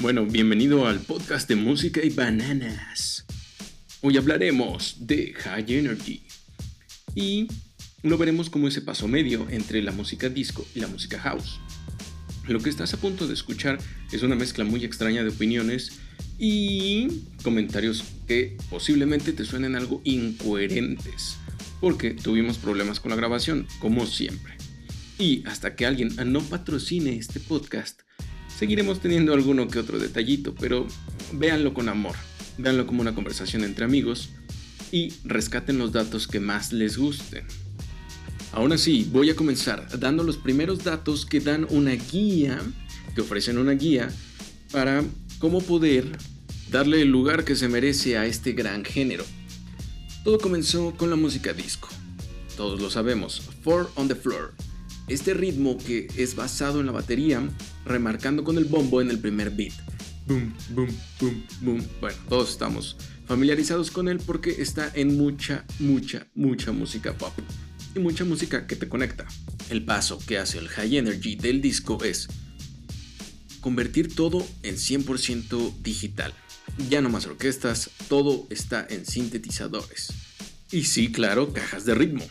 Bueno, bienvenido al podcast de música y bananas. Hoy hablaremos de High Energy y lo veremos como ese paso medio entre la música disco y la música house. Lo que estás a punto de escuchar es una mezcla muy extraña de opiniones y comentarios que posiblemente te suenen algo incoherentes, porque tuvimos problemas con la grabación, como siempre. Y hasta que alguien no patrocine este podcast, seguiremos teniendo alguno que otro detallito, pero véanlo con amor, véanlo como una conversación entre amigos y rescaten los datos que más les gusten. Aún así, voy a comenzar dando los primeros datos que dan una guía, que ofrecen una guía para cómo poder darle el lugar que se merece a este gran género. Todo comenzó con la música disco. Todos lo sabemos, Four on the Floor. Este ritmo que es basado en la batería, remarcando con el bombo en el primer beat. Boom, boom, boom, boom. Bueno, todos estamos familiarizados con él porque está en mucha, mucha, mucha música pop y mucha música que te conecta. El paso que hace el high energy del disco es convertir todo en 100% digital. Ya no más orquestas, todo está en sintetizadores. Y sí, claro, cajas de ritmo.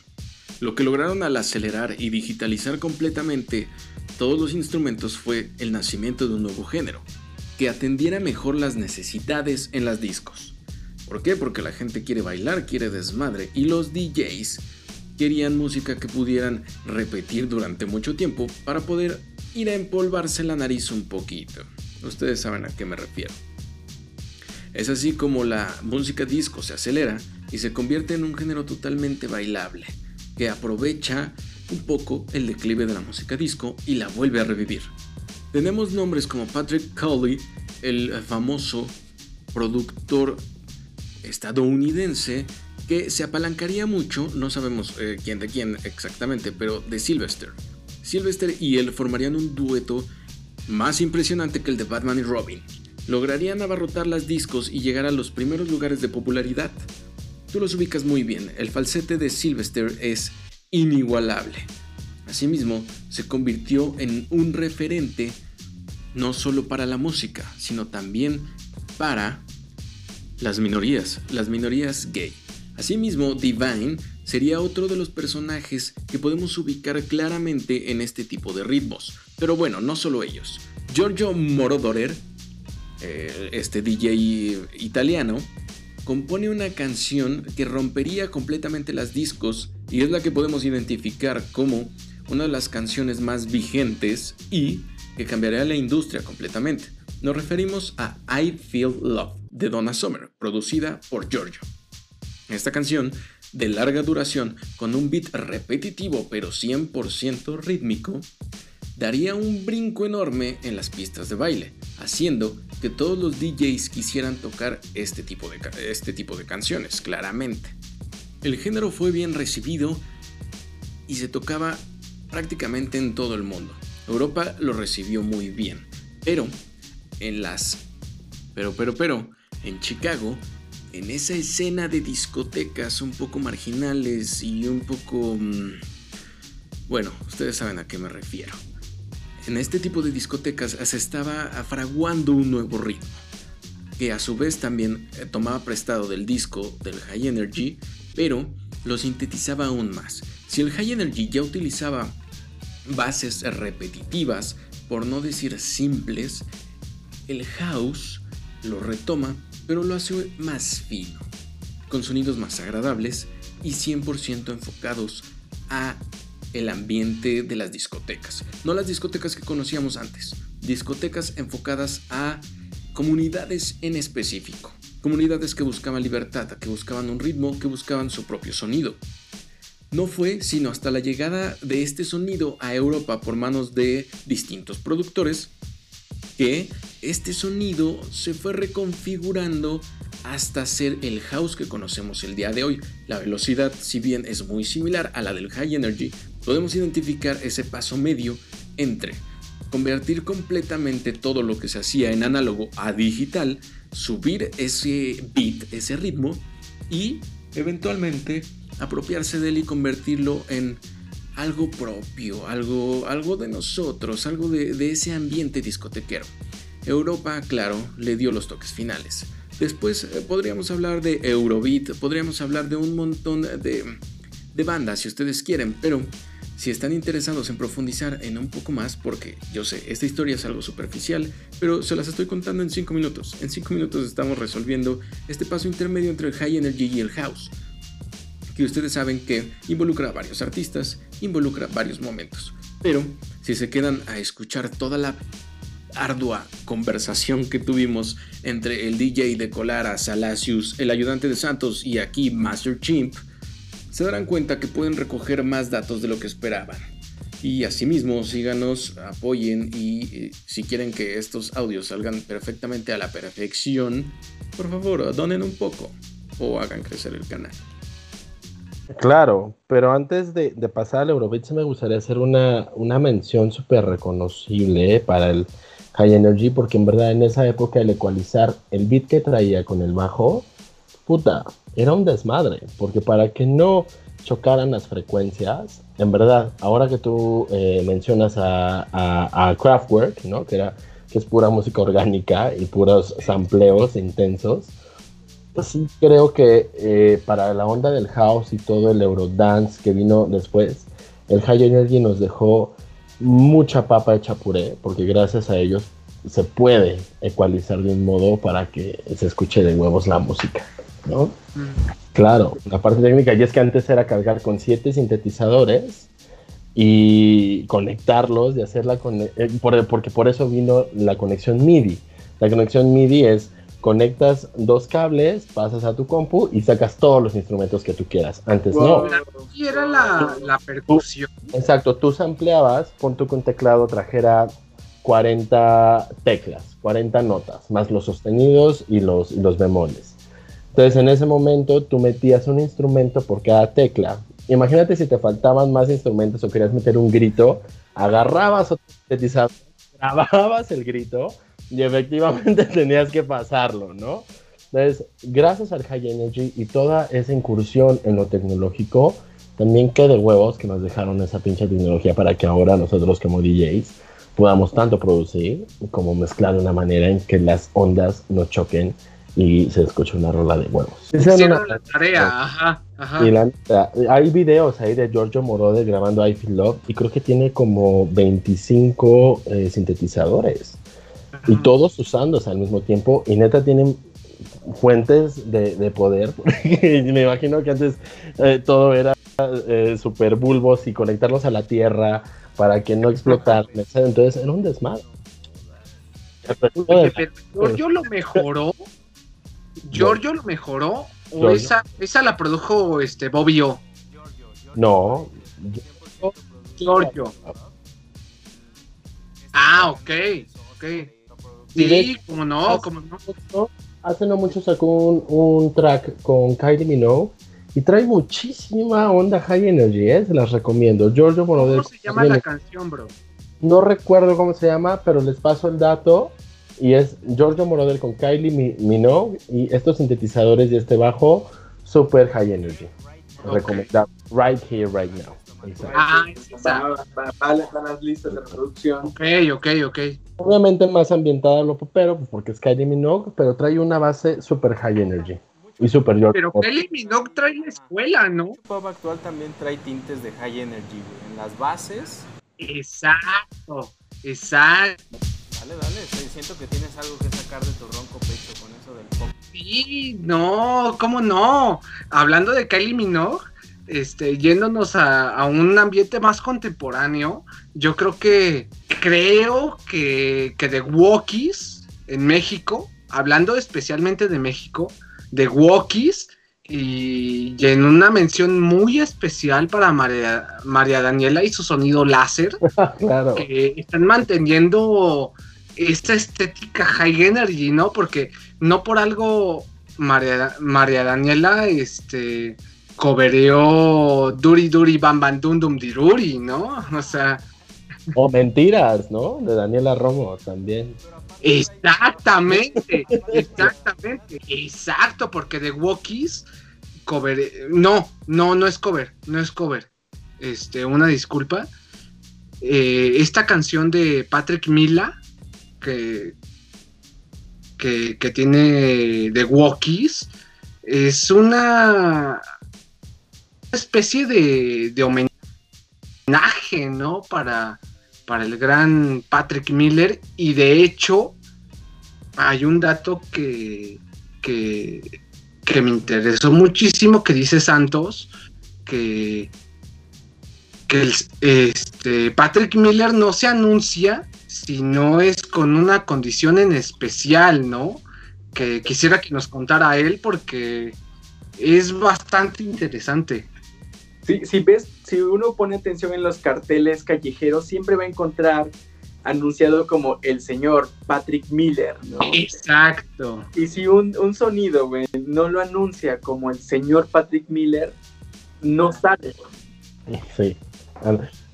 Lo que lograron al acelerar y digitalizar completamente todos los instrumentos fue el nacimiento de un nuevo género, que atendiera mejor las necesidades en las discos. ¿Por qué? Porque la gente quiere bailar, quiere desmadre y los DJs querían música que pudieran repetir durante mucho tiempo para poder ir a empolvarse la nariz un poquito. Ustedes saben a qué me refiero. Es así como la música disco se acelera y se convierte en un género totalmente bailable, que aprovecha un poco el declive de la música disco y la vuelve a revivir. Tenemos nombres como Patrick Cowley, el famoso productor estadounidense que se apalancaría mucho, no sabemos eh, quién de quién exactamente, pero de Sylvester. Sylvester y él formarían un dueto más impresionante que el de Batman y Robin. Lograrían abarrotar las discos y llegar a los primeros lugares de popularidad. Tú los ubicas muy bien, el falsete de Sylvester es inigualable. Asimismo, se convirtió en un referente no solo para la música, sino también para las minorías, las minorías gay. Asimismo, Divine sería otro de los personajes que podemos ubicar claramente en este tipo de ritmos. Pero bueno, no solo ellos. Giorgio Morodorer, eh, este DJ italiano, compone una canción que rompería completamente las discos y es la que podemos identificar como una de las canciones más vigentes y que cambiaría la industria completamente. Nos referimos a I Feel Love de Donna Summer, producida por Giorgio. Esta canción, de larga duración, con un beat repetitivo pero 100% rítmico, daría un brinco enorme en las pistas de baile, haciendo que todos los DJs quisieran tocar este tipo de, este tipo de canciones, claramente. El género fue bien recibido y se tocaba prácticamente en todo el mundo. Europa lo recibió muy bien, pero en las... Pero, pero, pero, en Chicago en esa escena de discotecas un poco marginales y un poco... Mm, bueno, ustedes saben a qué me refiero. En este tipo de discotecas se estaba fraguando un nuevo ritmo, que a su vez también eh, tomaba prestado del disco del High Energy, pero lo sintetizaba aún más. Si el High Energy ya utilizaba bases repetitivas, por no decir simples, el house lo retoma pero lo hace más fino, con sonidos más agradables y 100% enfocados a el ambiente de las discotecas. No las discotecas que conocíamos antes, discotecas enfocadas a comunidades en específico. Comunidades que buscaban libertad, que buscaban un ritmo, que buscaban su propio sonido. No fue sino hasta la llegada de este sonido a Europa por manos de distintos productores que este sonido se fue reconfigurando hasta ser el house que conocemos el día de hoy. La velocidad, si bien es muy similar a la del high energy, podemos identificar ese paso medio entre convertir completamente todo lo que se hacía en análogo a digital, subir ese beat, ese ritmo y eventualmente apropiarse de él y convertirlo en algo propio, algo, algo de nosotros, algo de, ese ambiente discotequero. Europa, claro, le dio los toques finales. Después eh, podríamos hablar de Eurobeat, podríamos hablar de un montón de, de bandas si ustedes quieren, pero si están interesados en profundizar en un poco más, porque yo sé, esta historia es algo superficial, pero se las estoy contando en 5 minutos. En 5 minutos estamos resolviendo este paso intermedio entre el High Energy y el House, que ustedes saben que involucra a varios artistas, involucra varios momentos. Pero si se quedan a escuchar toda la ardua conversación que tuvimos entre el DJ de Colara, Salacius, el ayudante de Santos y aquí Master Chimp, se darán cuenta que pueden recoger más datos de lo que esperaban. Y asimismo, síganos, apoyen y eh, si quieren que estos audios salgan perfectamente a la perfección, por favor, donen un poco o hagan crecer el canal. Claro, pero antes de, pasar al Eurobeat, me gustaría hacer una, una mención súper reconocible eh, para el High Energy, porque en verdad en esa época el ecualizar el beat que traía con el bajo, puta, era un desmadre, porque para que no chocaran las frecuencias, en verdad, ahora que tú eh, mencionas a, a, Kraftwerk, ¿no? que, era, que es pura música orgánica y puros sampleos intensos, pues sí creo que eh, para la onda del house y todo el Eurodance que vino después, el High Energy nos dejó mucha papa de chapuré, porque gracias a ellos se puede ecualizar de un modo para que se escuche de huevos la música, ¿no? Mm. Claro, la parte técnica, y es que antes era cargar con siete sintetizadores y conectarlos y hacerla con... Eh, porque por eso vino la conexión MIDI. La conexión MIDI es conectas dos cables, pasas a tu compu y sacas todos los instrumentos que tú quieras. Antes no. Y era la, percusión. exacto, tú sampleabas, pon tu con teclado trajera 40 teclas, 40 notas, más los sostenidos y los, y los bemoles. Entonces en ese momento tú metías un instrumento por cada tecla. Imagínate si te faltaban más instrumentos o querías meter un grito, agarrabas otro sintetizador, grababas el grito y efectivamente tenías que pasarlo, ¿no? Entonces, gracias al High Energy y toda esa incursión en lo tecnológico, también qué de huevos que nos dejaron esa pinche tecnología para que ahora nosotros como DJs podamos tanto producir como mezclar de una manera en que las ondas no choquen y se escuche una rola de huevos. Hicieron la tarea, ajá, ajá. hay videos ahí de Giorgio Moroder grabando I Feel Love y creo que tiene como 25 eh, sintetizadores y todos usándose al mismo tiempo y neta tienen fuentes de, poder. me imagino que antes eh, todo era eh, super bulbos y conectarlos a la tierra para que no explotaran. Entonces era un desmadre. Giorgio lo mejoró. Giorgio lo mejoró. ¿O esa, esa la produjo este Bobby O? No. Giorgio. Ah, ok. Ok. Sí, como no, como no. Hace no mucho sacó un, track con Kylie Minogue y trae muchísima onda high energy, ¿eh? se las recomiendo. Giorgio Moroder. ¿Cómo se llama la canción, bro? No recuerdo cómo se llama, pero les paso el dato. Y es Giorgio Moroder con Kylie Minogue y estos sintetizadores y este bajo, super high energy. Recomendado. Right here, right now. Ah, vale, están las listas de reproducción. Ok, ok, ok. Obviamente más ambientada lo popero, pues porque es Kylie Minogue, pero trae una base super high energy. Y super Pero Kylie Minogue trae la escuela, ¿no? El pop actual también trae tintes de high energy, En las bases. Exacto, exacto. Dale, dale, siento que tienes algo que sacar de tu ronco pecho con eso del pop. Sí, no, ¿cómo no? Hablando de Kylie Minogue, este, yéndonos a, un ambiente más contemporáneo, yo creo que creo que, que The Walkies en México, hablando especialmente de México, The Walkies y, en una mención muy especial para María, María Daniela y su sonido láser, que están manteniendo esta estética high energy, ¿no? Porque no por algo María, María Daniela, este cobereó Duri Duri Bam Bam Dum Dum Diruri, ¿no? O sea. O Mentiras, ¿no? De Daniela Romo también. Exactamente, exactamente, exacto, porque The Walkies cover, no, no, no es cover, no es cover. Este, una disculpa. Eh, esta canción de Patrick Mila, que que, tiene The Walkies, es una especie de, de homenaje, ¿no? Para, para el gran Patrick Miller y de hecho hay un dato que, que, me interesó muchísimo que dice Santos que, que este, Patrick Miller no se anuncia si no es con una condición en especial, ¿no? Que quisiera que nos contara él porque es bastante interesante. Si, si ves, si uno pone atención en los carteles callejeros, siempre va a encontrar anunciado como el señor Patrick Miller, ¿no? Exacto. Y si un, un sonido, güey, no lo anuncia como el señor Patrick Miller, no sale. Sí.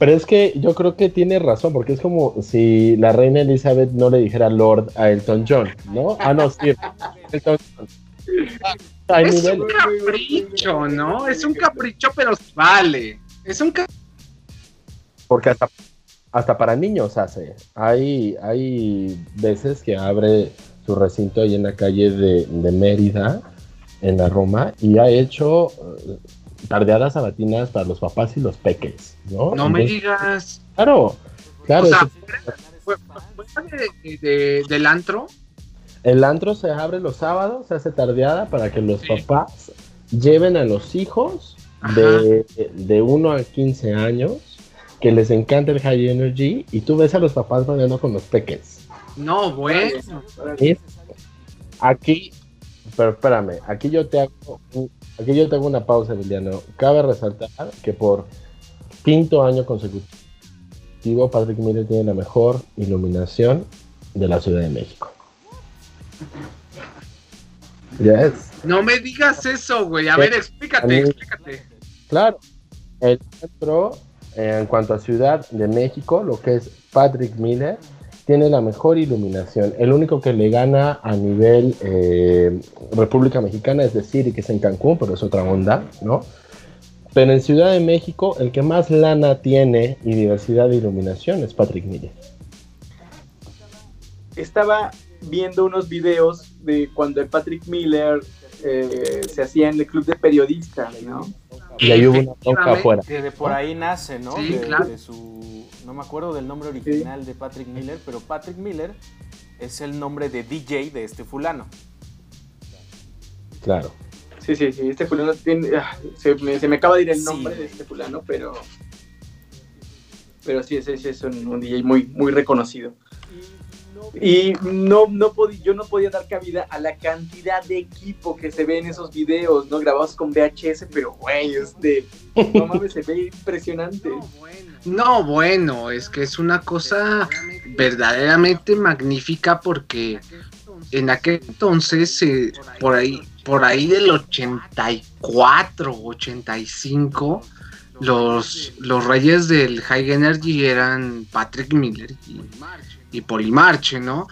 Pero es que yo creo que tiene razón, porque es como si la reina Elizabeth no le dijera Lord a Elton John, ¿no? Ah, no, sí. Elton John. Hay es un capricho, ¿no? Es un capricho, pero vale. Es un ca- Porque hasta, hasta para niños hace. Hay, hay veces que abre su recinto ahí en la calle de, de Mérida, en la Roma, y ha hecho tardeadas sabatinas para los papás y los peques, ¿no? No me digas. Claro, claro. o sea, fuera de- de- del antro, el antro se abre los sábados, se hace tardeada para que los Sí. papás lleven a los hijos de, de 1 a 15 años que les encanta el high energy y tú ves a los papás bailando con los peques. no, bueno. Aquí, pero espérame, aquí yo te hago, un- aquí yo te hago una pausa, Emiliano. Cabe resaltar que por quinto año consecutivo, Patrick Miller tiene la mejor iluminación de la Ciudad de México. Yes, No me digas eso, güey. A Sí. ver, explícate, A mí- explícate. claro. El centro, en cuanto a Ciudad de México, lo que es Patrick Miller, tiene la mejor iluminación. El único que le gana a nivel eh, República Mexicana es decir, que es en Cancún, pero es otra onda, ¿no? Pero en Ciudad de México, el que más lana tiene y diversidad de iluminación es Patrick Miller. Estaba viendo unos videos de cuando el Patrick Miller eh, se hacía en el club de periodistas, ¿no? Y ahí hubo una bronca afuera. Que de por ahí nace, ¿no? Sí, de, claro. de su. No me acuerdo del nombre original de Patrick Miller, pero Patrick Miller es el nombre de DJ de este fulano. Claro. Sí, sí, sí, este fulano tiene... ah, se, me, se me acaba de ir el Sí, nombre de este fulano, pero... Pero sí, ese, ese es un, un DJ muy, muy reconocido. Y no, no podí- yo no podía dar cabida a la cantidad de equipo que se ve en esos videos, ¿no? Grabados con VHS, pero güey, es de... No mames, se ve impresionante. No, bueno, es que es una cosa verdaderamente magnífica porque en aquel entonces, eh, por ahí, por ahí del 84, 85, los, los reyes del High Energy eran Patrick Miller y, y Polimarche, ¿no?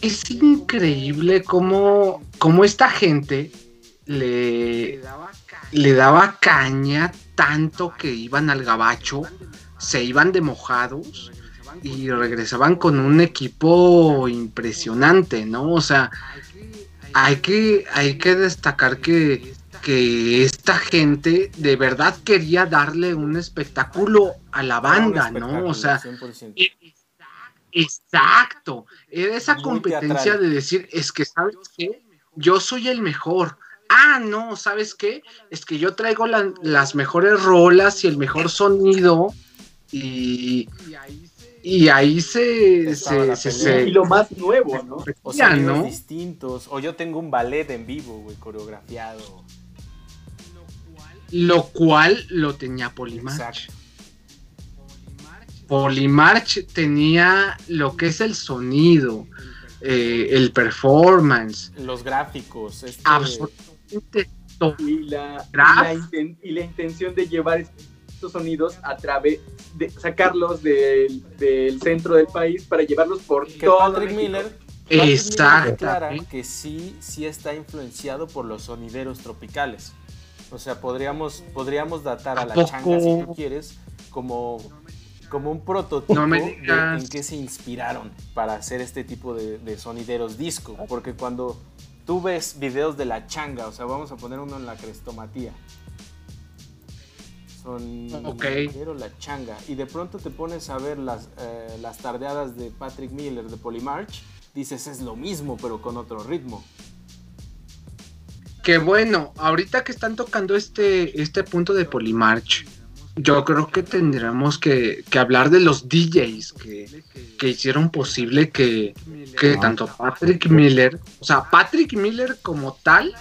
Es increíble cómo, cómo esta gente le, le daba caña tanto que iban al gabacho, se iban de mojados y regresaban con un equipo impresionante, ¿no? O sea, hay que, hay que destacar que, que esta gente de verdad quería darle un espectáculo a la banda, Un ¿no? O sea, espectáculo, 100%. Exacto. Era esa Muy competencia teatral. de decir, es que, ¿sabes qué? Yo soy el mejor. Ah, no, ¿sabes qué? Es que yo traigo la- las mejores rolas y el mejor sonido. Y, y ahí se, se, se- se- Y lo más nuevo, ¿no? O sonidos ¿no? distintos. O yo tengo un ballet en vivo, güey, coreografiado. Lo cual lo tenía Polimarch. Exacto. Polimarch tenía lo que es el sonido, eh, el performance, Los gráficos. Este, absolutamente todo. y la, y Graf. la inten- y la intención de llevar estos sonidos a través de sacarlos del, del centro del país para llevarlos por que todo Patrick México. Miller. Declara Exactamente. que sí, sí está influenciado por los sonideros tropicales. O sea, podríamos, podríamos datar a, ¿A la poco? changa, si tú quieres, como, como un prototipo No de en qué se inspiraron para hacer este tipo de, de sonideros disco. Porque cuando tú ves videos de la changa, o sea, vamos a poner uno en la crestomatía. Son Ok. la changa. Y de pronto te pones a ver las, eh, las tardeadas de Patrick Miller de Polymarch. Dices, es lo mismo, pero con otro ritmo. Que bueno, ahorita que están tocando este, este punto de Polymarch, yo creo que tendremos que, que hablar de los DJs que, que hicieron posible que, que tanto Patrick Miller, o sea, Patrick Miller como tal,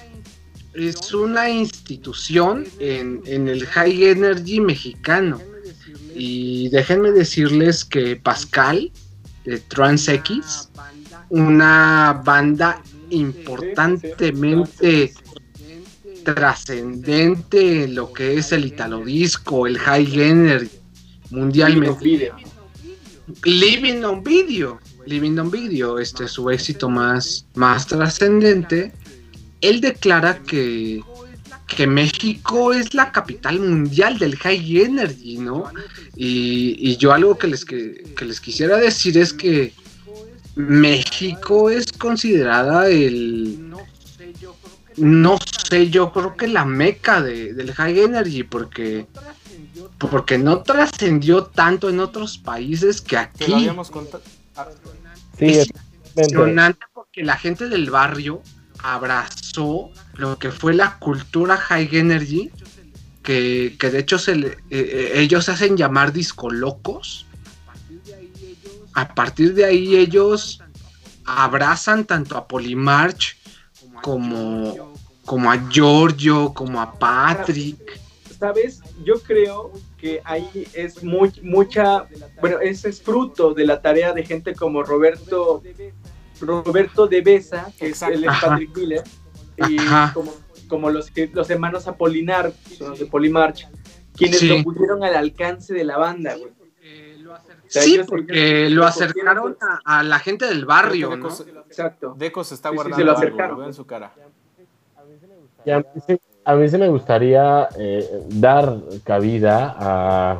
es una institución en, en el high energy mexicano. Y déjenme decirles que Pascal de Trans X, una banda importantemente trascendente en lo que es el italo disco, el high energy mundialmente. Video. Living on Video, Living on Video, este es su éxito más, más trascendente. Él declara que, que México es la capital mundial del high energy, ¿no? Y, y yo algo que les, que, que les quisiera decir es que México es considerada el, no sé, yo creo que la meca de- del high energy, porque, porque no trascendió tanto en otros países que lo aquí. habíamos contado. Sí, Es impresionante porque la gente del barrio abrazó lo que fue la cultura high energy, que, que de hecho se le- eh, eh, ellos se hacen llamar disco locos. A partir de ahí ellos abrazan tanto a Polymarch como, como a Giorgio, como a Patrick. ¿Sabes? Yo creo que ahí es muy, mucha, bueno, ese es fruto de la tarea de gente como Roberto, Roberto de Besa, que es Exacto. él es Ajá. Patrick Miller, y como, como los, que- los hermanos Apolinar, son los de Polymarch, quienes Sí. lo pusieron al alcance de la banda, güey. Sea, Sí, porque lo acercaron a, a la gente del barrio. Deco se- Exacto. Deco se está Sí, sí, se guardando lo algo, acercaron. lo en su cara. Y a, mí sí, a mí sí me gustaría eh, dar cabida a,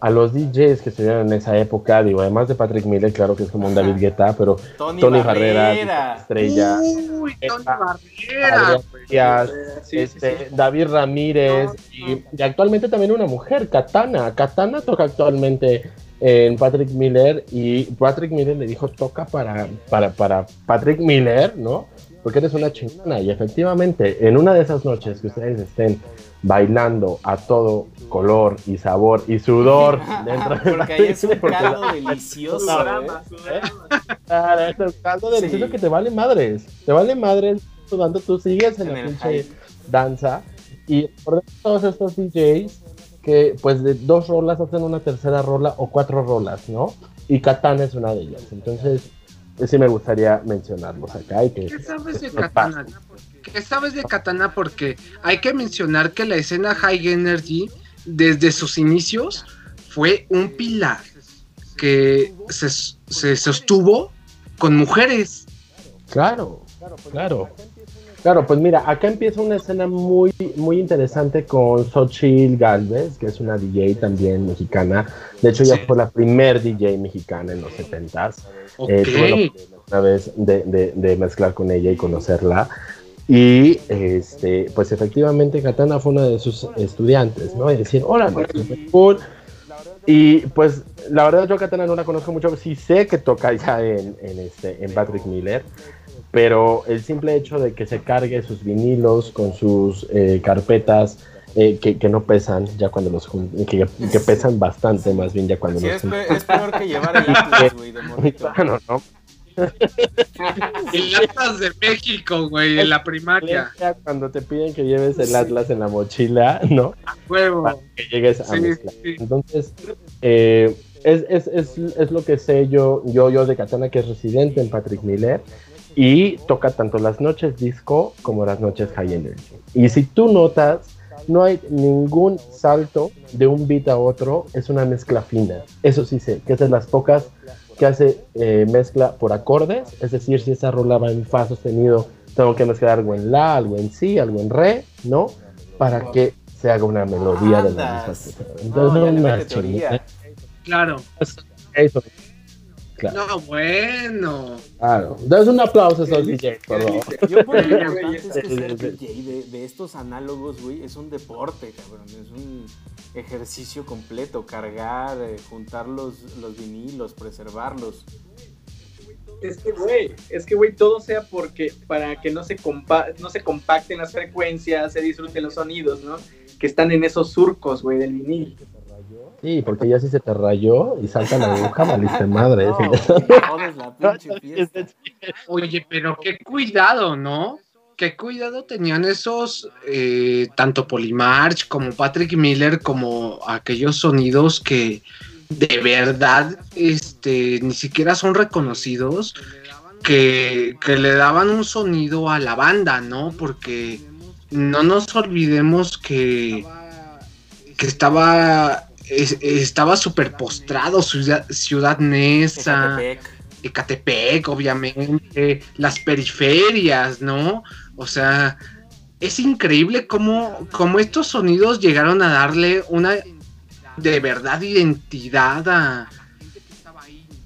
a los DJs que estuvieron en esa época. Digo, además de Patrick Miller, claro que es como un David Guetta, pero Tony, Tony Barrera. Barrera, estrella, Uy, Tony Barrera. Adrián Díaz, sí, sí, este, sí. David Ramírez y, y actualmente también una mujer, Katana. Katana toca actualmente en Patrick Miller y Patrick Miller le dijo toca para, para, para Patrick Miller, ¿no? Porque eres una chingona y efectivamente en una de esas noches que ustedes estén bailando a todo color y sabor y sudor dentro de Porque ahí es un caldo delicioso. Sudorama, ¿eh? sudorama. Claro, es un caldo delicioso Sí. que te vale madres. Te vale madres sudando, tú sigues en, En la pinche danza. Y por todos estos DJs que pues de dos rolas hacen una tercera rola o cuatro rolas, ¿no? Y Katana es una de ellas. Entonces, sí me gustaría mencionarlos acá y que ¿Qué sabes de Katana? ¿Qué sabes de Katana? Porque hay que mencionar que la escena High Energy, desde sus inicios, fue un pilar que se, se sostuvo con mujeres. Claro, claro. Claro, pues mira, acá empieza una escena muy, muy interesante con Xochitl Galvez, que es una DJ también mexicana. De hecho, ella Sí. fue la primer DJ mexicana en los 70s. Ok. Eh, tuve la oportunidad una vez de, de- de mezclar con ella y conocerla. Y este, pues efectivamente Katana fue una de sus estudiantes, ¿no? Y decir, hola, cool. Y pues la verdad yo a Katana no la conozco mucho, sí sé que toca ya en, en este, en Patrick Miller, pero el simple hecho de que se cargue sus vinilos con sus eh, carpetas eh, que, que no pesan ya cuando los jun- que, que pesan bastante más bien ya cuando Sí, los es, pe- es peor que llevar el Atlas, güey, de morrito. Claro, ¿no? El Atlas de México, güey, en la primaria. Cuando te piden que lleves el Atlas en la mochila, ¿no? Huevo. Para que llegues a sí. Entonces, eh, es, es, es, es lo que sé yo, yo, yo de Katana, que es residente en Patrick Miller, y toca tanto las noches disco como las noches high energy. Y si tú notas, no hay ningún salto de un beat a otro, es una mezcla fina. Eso sí sé, que es de las pocas que hace eh, mezcla por acordes, es decir, si esa rola va en fa sostenido, tengo que mezclar algo en la, algo en si, algo en re, ¿no? Para que se haga una melodía de la misma Andas. cosa. No, Entonces, ya le Claro. No, bueno. Claro. Das un aplauso a esos DJs, por favor. Yo por lo Sí, importante güey, es que ser. DJ de, de estos análogos, güey, es un deporte, cabrón. Es un ejercicio completo. Cargar, eh, juntar los, los vinilos, preservarlos. Es que, güey, es que, güey, todo sea porque para que no se, compa no se compacten las frecuencias, se disfruten los sonidos, ¿no? Que están en esos surcos, güey, del vinil. Sí, porque ya si se te rayó y salta la aguja, valiste madre. No, Sí. güey, jodes la pinche fiesta. Oye, pero qué cuidado, ¿no? Qué cuidado tenían esos, eh, tanto Polymarch como Patrick Miller, como aquellos sonidos que de verdad este, ni siquiera son reconocidos, que, que le daban un sonido a la banda, ¿no? Porque no nos olvidemos que, que estaba, es- estaba super postrado Ciudad, Ciudad Neza. Ecatepec. Ecatepec, obviamente, las periferias, ¿no? O sea, es increíble cómo, cómo estos sonidos llegaron a darle una de verdad identidad a,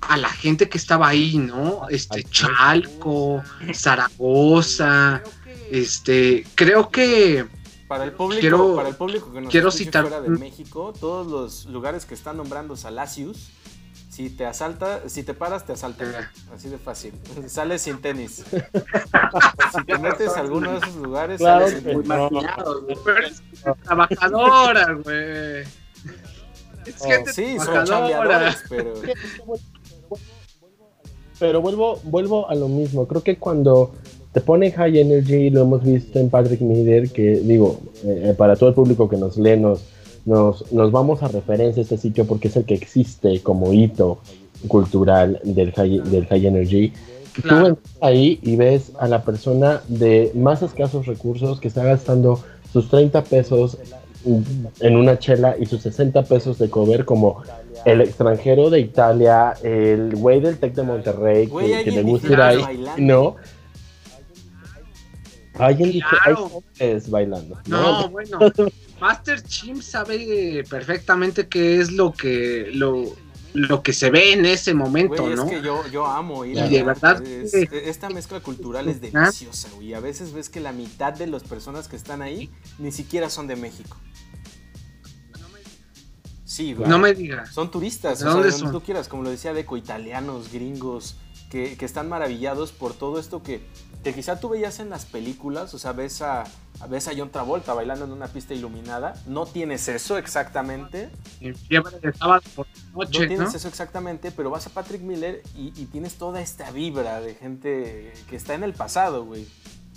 a la gente que estaba ahí, ¿no? Este, Chalco, Zaragoza, este, creo que Para el público, Quiero- para el público que nos quiero citar- fuera de México, todos los lugares que están nombrando Salacius, si te asalta, si te paras, te asaltan. Así de fácil. Sales sin tenis. si te metes a alguno de esos lugares, Claro sales sin Muy no. maquillados, güey. es trabajadora, güey. Es Oh, gente Sí, son chambeadores, pero. Pero vuelvo, vuelvo a lo mismo. Creo que cuando te pone high energy, lo hemos visto en Patrick Miller, que digo, eh, para todo el público que nos lee, nos, nos, nos vamos a referencia a este sitio porque es el que existe como hito cultural del high, del high energy. Claro. Tú ahí y ves a la persona de más escasos recursos que está gastando sus 30 pesos en una chela y sus 60 pesos de cover como el extranjero de Italia, el güey del Tec de Monterrey que, que le gusta ir ahí, no. Alguien hay Claro. hombres bailando. No, bueno, Master Chimp sabe perfectamente qué es lo que lo, lo que se ve en ese momento, Güey, ¿no? es que yo, yo amo ir Y allá. de verdad Es- que- esta mezcla cultural es Ah. deliciosa, güey. A veces ves que la mitad de las personas que están ahí ni siquiera son de México. Sí, güey. No me digas. Son turistas, ¿De o sea, dónde de donde son? tú quieras, como lo decía Deco, italianos, gringos, que, que están maravillados por todo esto que, que quizá tú veías en las películas, o sea, ves a, ves a John Travolta bailando en una pista iluminada, no tienes eso exactamente, En fiebre de sábado por la no tienes eso exactamente, pero vas a Patrick Miller y, y tienes toda esta vibra de gente que está en el pasado, güey.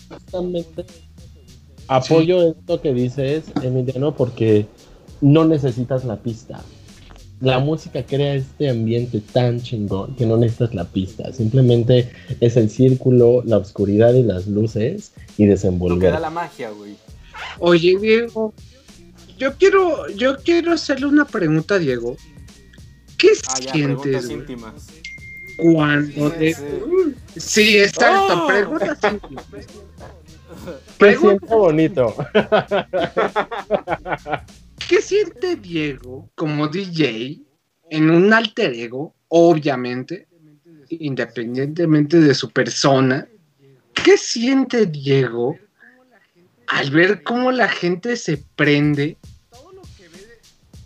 Justamente apoyo esto que dices, Emiliano, porque no necesitas la pista. La música crea este ambiente tan chingón que no necesitas la pista. Simplemente es el círculo, la oscuridad y las luces y Lo que desenvolver. da la magia, güey. Oye, Diego, yo quiero, yo quiero hacerle una pregunta a Diego. ¿Qué Ah, ya, sientes preguntas güey, íntimas. cuando Sí, te- sí. Sí, exacto, ¡Oh! preguntas íntimas. Siento bonito. ¿Qué siente Diego como DJ en un alter ego, obviamente, independientemente de su persona? ¿Qué siente Diego al ver cómo la gente se prende?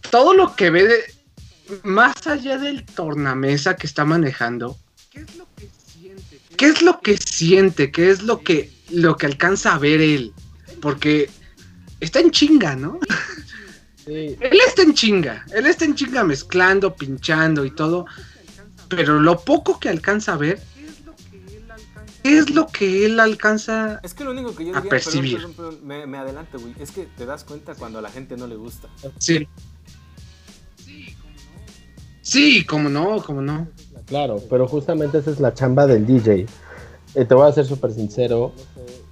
Todo lo que ve de, más allá del tornamesa que está manejando. ¿Qué es lo que siente? ¿Qué es lo que lo que alcanza a ver él? Porque está en chinga, ¿no? Sí, Él está en chinga, él está en chinga mezclando, pinchando y todo, pero lo poco que alcanza a ver, ¿qué es lo que él alcanza? Es que lo único que yo A diría, percibir. perdón, perdón, perdón, me, me adelanto, güey, es que te das cuenta cuando a la gente no le gusta. Sí. Sí, como no, como no. Claro, pero justamente esa es la chamba del DJ. Eh, te voy a ser súper sincero.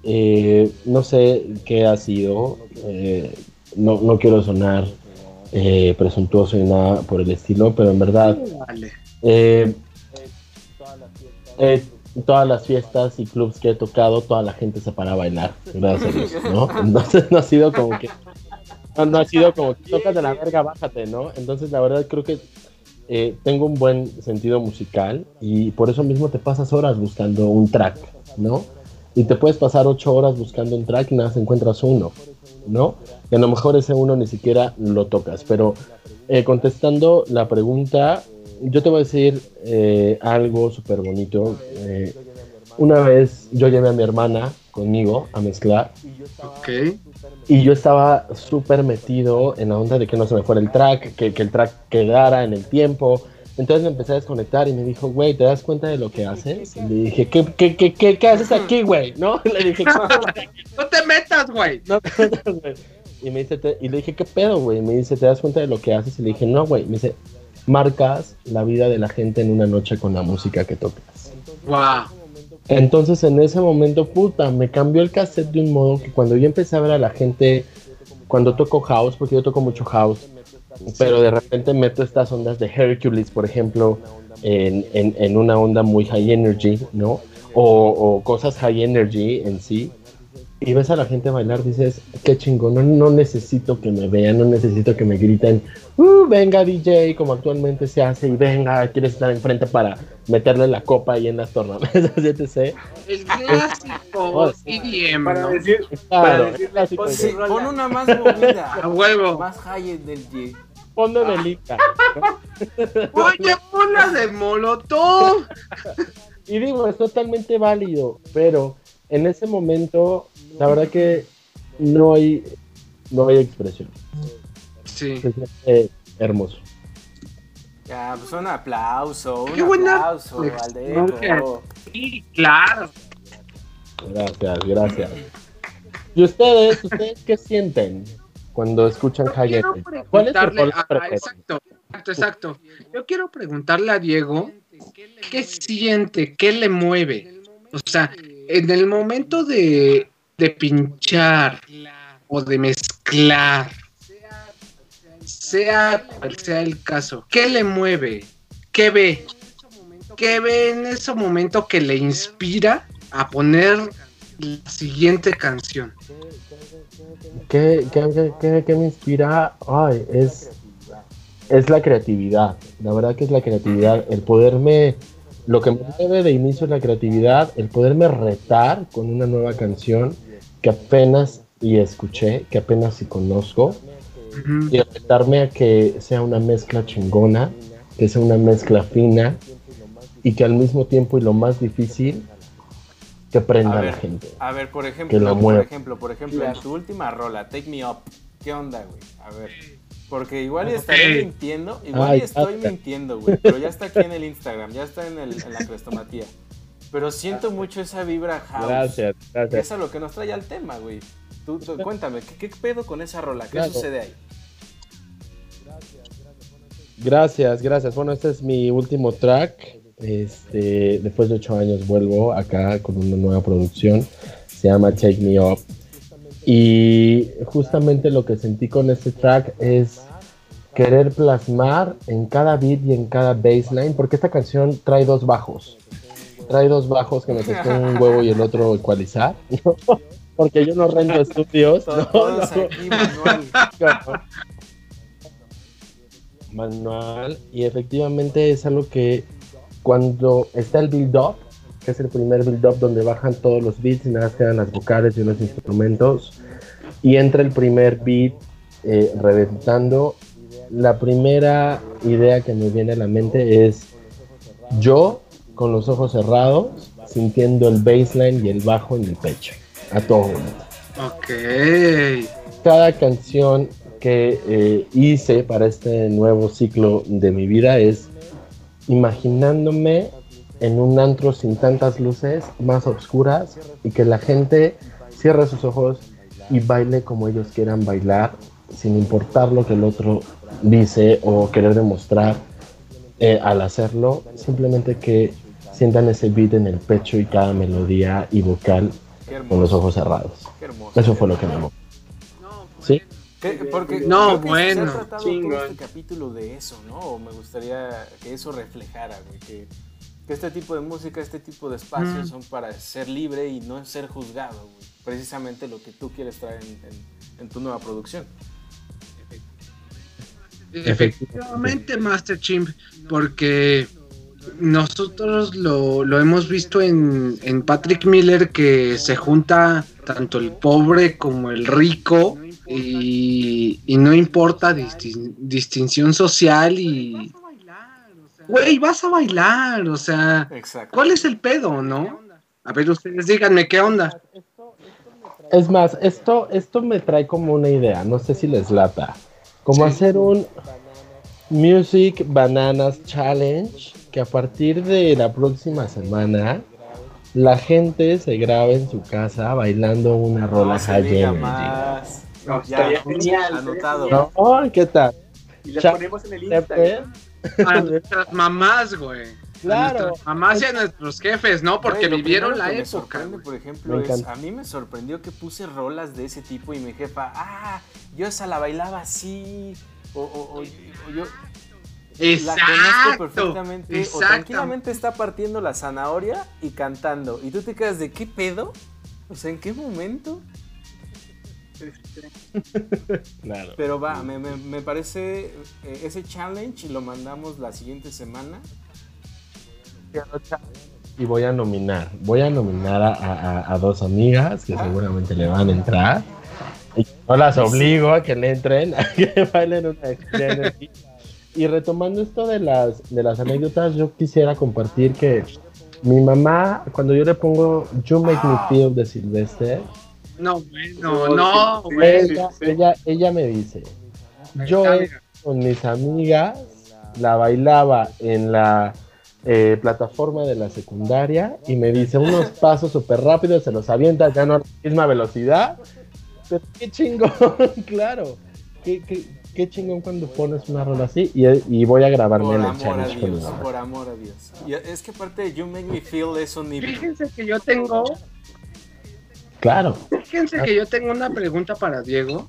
eh, no sé qué ha sido. eh, no, no quiero sonar eh, presuntuoso y nada por el estilo, pero en verdad, eh, eh, todas las fiestas y clubs que he tocado, toda la gente se para a bailar. Gracias a Dios, ¿no? Entonces no ha sido como que. No, no ha sido como que tocas de la verga, bájate, ¿no? Entonces la verdad creo que eh, tengo un buen sentido musical y por eso mismo te pasas horas buscando un track, ¿no? Y te puedes pasar ocho horas buscando un track y nada, encuentras uno, ¿no? Y a lo mejor ese uno ni siquiera lo tocas. Pero eh, contestando la pregunta, yo te voy a decir eh, algo súper bonito. una vez yo llevé a mi hermana conmigo a mezclar. Ok. Y yo estaba súper metido en la onda de que no se me fuera el track, que, que el track quedara en el tiempo. Entonces me empecé a desconectar y me dijo, güey, ¿te das cuenta de lo que haces? Y le dije, ¿qué, qué, qué, qué, qué haces aquí, güey? ¿No? Le dije, no te metas, güey. No te metas, güey. Y, me dice, y le dije, ¿qué pedo, güey? Me dice, ¿te das cuenta de lo que haces? Y le dije, no, güey. Me dice, marcas la vida de la gente en una noche con la música que tocas. Wow. Entonces en ese momento, puta, me cambió el cassette de un modo que cuando yo empecé a ver a la gente, cuando toco house, porque yo toco mucho house, pero de repente meto estas ondas de Hercules, por ejemplo, en, en, una onda muy high energy, ¿no? O, o, cosas high energy en sí, y ves a la gente bailar, dices, qué chingón, no, no, necesito que me vean, no necesito que me griten, uh, venga DJ, como actualmente se hace, y venga, quieres estar enfrente para meterle la copa ahí en las tornamesas, etc. El clásico IDM, para decir, para decir sí, pon una más movida, a huevo, más high del G. Ponlo de lica. Oye, ponla de molotov. y digo, es totalmente válido, pero en ese momento la verdad que no hay, no hay expresión. Sí. Es hermoso. Ya, pues un aplauso, un Qué buena aplauso Sí, claro. Gracias, gracias. ¿Y ustedes, ustedes qué sienten cuando escuchan High ¿Cuál es el Exacto, exacto, exacto. Yo quiero preguntarle a Diego qué siente, qué le mueve. O sea, en el momento de de pinchar o de mezclar, sea cual sea el caso, ¿qué le mueve? ¿Qué ve? ¿Qué ve en ese momento que le inspira a poner la siguiente canción? ¿Qué, me inspira? Ay, es, es la creatividad. La verdad que es la creatividad. El poderme lo que me mueve de inicio es la creatividad, el poderme retar con una nueva canción que apenas y escuché, que apenas y conozco, y aceptarme a que sea una mezcla chingona, que sea una mezcla fina, y que al mismo tiempo, y lo más difícil, que prenda a, la gente. A ver, por ejemplo, por ejemplo, por ejemplo, en tu última rola, Take Me Up, ¿qué onda, güey? A ver. Porque igual estaré mintiendo, igual estoy mintiendo, güey, pero ya está aquí en el Instagram, ya está en, el, en la crestomatía. Pero siento mucho esa vibra house. Gracias, gracias. es a lo que nos trae al tema, güey. Tú, cuéntame, ¿qué, pedo con esa rola? ¿Qué sucede ahí? Gracias, gracias. Bueno, este es mi último track. Este, después de ocho años vuelvo acá con una nueva producción. Se llama Take Me Up. Y justamente lo que sentí con este track es querer plasmar en cada beat y en cada bassline, porque esta canción trae dos bajos trae dos bajos que me costó un huevo y el otro ecualizar. Porque yo no rento estudios. manual. manual. Y efectivamente es algo que cuando está el build-up, que es el primer build-up donde bajan todos los beats y nada quedan las vocales y los instrumentos, y entra el primer beat eh, reventando, la primera idea que me viene a la mente es yo con los ojos cerrados, sintiendo el baseline y el bajo en el pecho, a todo momento. Ok. Cada canción que eh, hice para este nuevo ciclo de mi vida es imaginándome en un antro sin tantas luces, más oscuras, y que la gente cierre sus ojos y baile como ellos quieran bailar, sin importar lo que el otro dice o querer demostrar eh, al hacerlo, simplemente que sientan ese beat en el pecho y cada melodía y vocal con los ojos cerrados. Eso fue lo que me movió. ¿Sí? Porque no, bueno, este capítulo de eso, ¿no? me gustaría que eso reflejara, güey, que, este tipo de música, este tipo de espacios mm. son para ser libre y no ser juzgado, güey. Precisamente lo que tú quieres traer en, en tu nueva producción. Efectivamente, Master Chimp, porque nosotros lo, lo hemos visto en, en, Patrick Miller que se junta tanto el pobre como el rico y, y no importa distin, distinción social y... Güey, vas a bailar, o sea, Exacto. ¿cuál es el pedo, no? A ver, ustedes díganme qué onda. Es más, esto, esto me trae como una idea, no sé si les lata. Como sí. hacer un Music Bananas Challenge, que a partir de la próxima semana la gente se grabe en su casa bailando una rola no más. No, ya, genial. Anotado. No, ¿qué tal? Y las ponemos en el Instagram. A nuestras mamás, güey. Claro. A mamás y a nuestros jefes, ¿no? Porque vivieron la que época. sorprende, por ejemplo, Me es, encanta. a mí me sorprendió que puse rolas de ese tipo y mi jefa, ah, yo esa la bailaba así, o, o- o- o yo la conozco Exacto. perfectamente, o Exacto. tranquilamente está partiendo la zanahoria y cantando, y tú te quedas de qué pedo, o sea, ¿en qué momento? Claro. Pero va, me, me- me parece eh, ese challenge lo mandamos la siguiente semana. Y voy a nominar, voy a nominar a, a- a dos amigas que Ah. seguramente le van a entrar. Y no las obligo a que le entren, a que bailen una. Y retomando esto de las, de las anécdotas, yo quisiera compartir que mi mamá, cuando yo le pongo You Make Me Feel de Silvestre, No, bueno, no, güey. ella, ella, ella me dice, yo con mis amigas la bailaba en la eh, plataforma de la secundaria y me dice unos pasos súper rápidos, se los avienta ya no a la misma velocidad. Pero qué chingón, claro. Qué, qué, qué chingón cuando pones una rola así y, y voy a grabarme Por en el a challenge con Dios, mamá. por amor a Dios. Y es que aparte de You Make Me Feel es un nivel. Fíjense que yo tengo, Claro. fíjense que yo tengo una pregunta para Diego.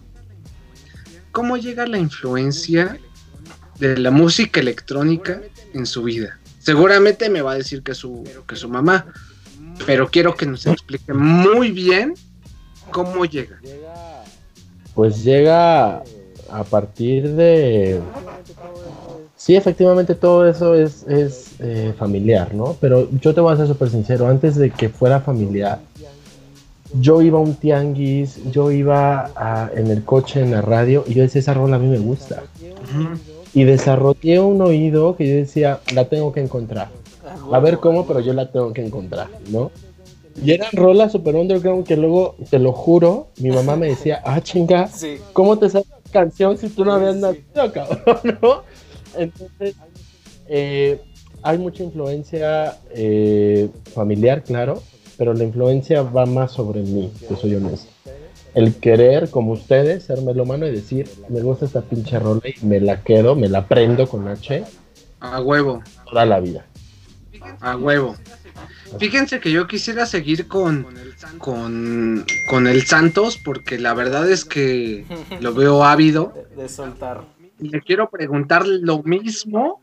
¿Cómo llega la influencia de la música electrónica en su vida? Seguramente me va a decir que su, que su mamá, pero quiero que nos explique muy bien cómo llega. Pues llega a partir de... Sí, efectivamente todo eso es, es eh, familiar, ¿no? Pero yo te voy a ser súper sincero, antes de que fuera familiar, yo iba a un tianguis, yo iba a- en el coche, en la radio, y yo decía, esa rola a mí me gusta. Y desarrollé un oído que yo decía, la tengo que encontrar. A ver cómo, pero yo la tengo que encontrar, ¿no? Y eran rolas super underground que luego, te lo juro, mi mamá me decía, ah, chinga. ¿cómo te sabes canción si tú no habías nacido, cabrón? ¿no? Entonces, eh, hay mucha influencia eh, familiar, claro, pero la influencia va más sobre mí, que soy honesto. El querer, como ustedes, ser melómano y decir, me gusta esta pinche rola y me la quedo, me la prendo con H A huevo, toda la vida. a huevo. Fíjense que yo quisiera seguir con, con, con el Santos porque la verdad es que lo veo ávido. De, de soltar. Le quiero preguntar lo mismo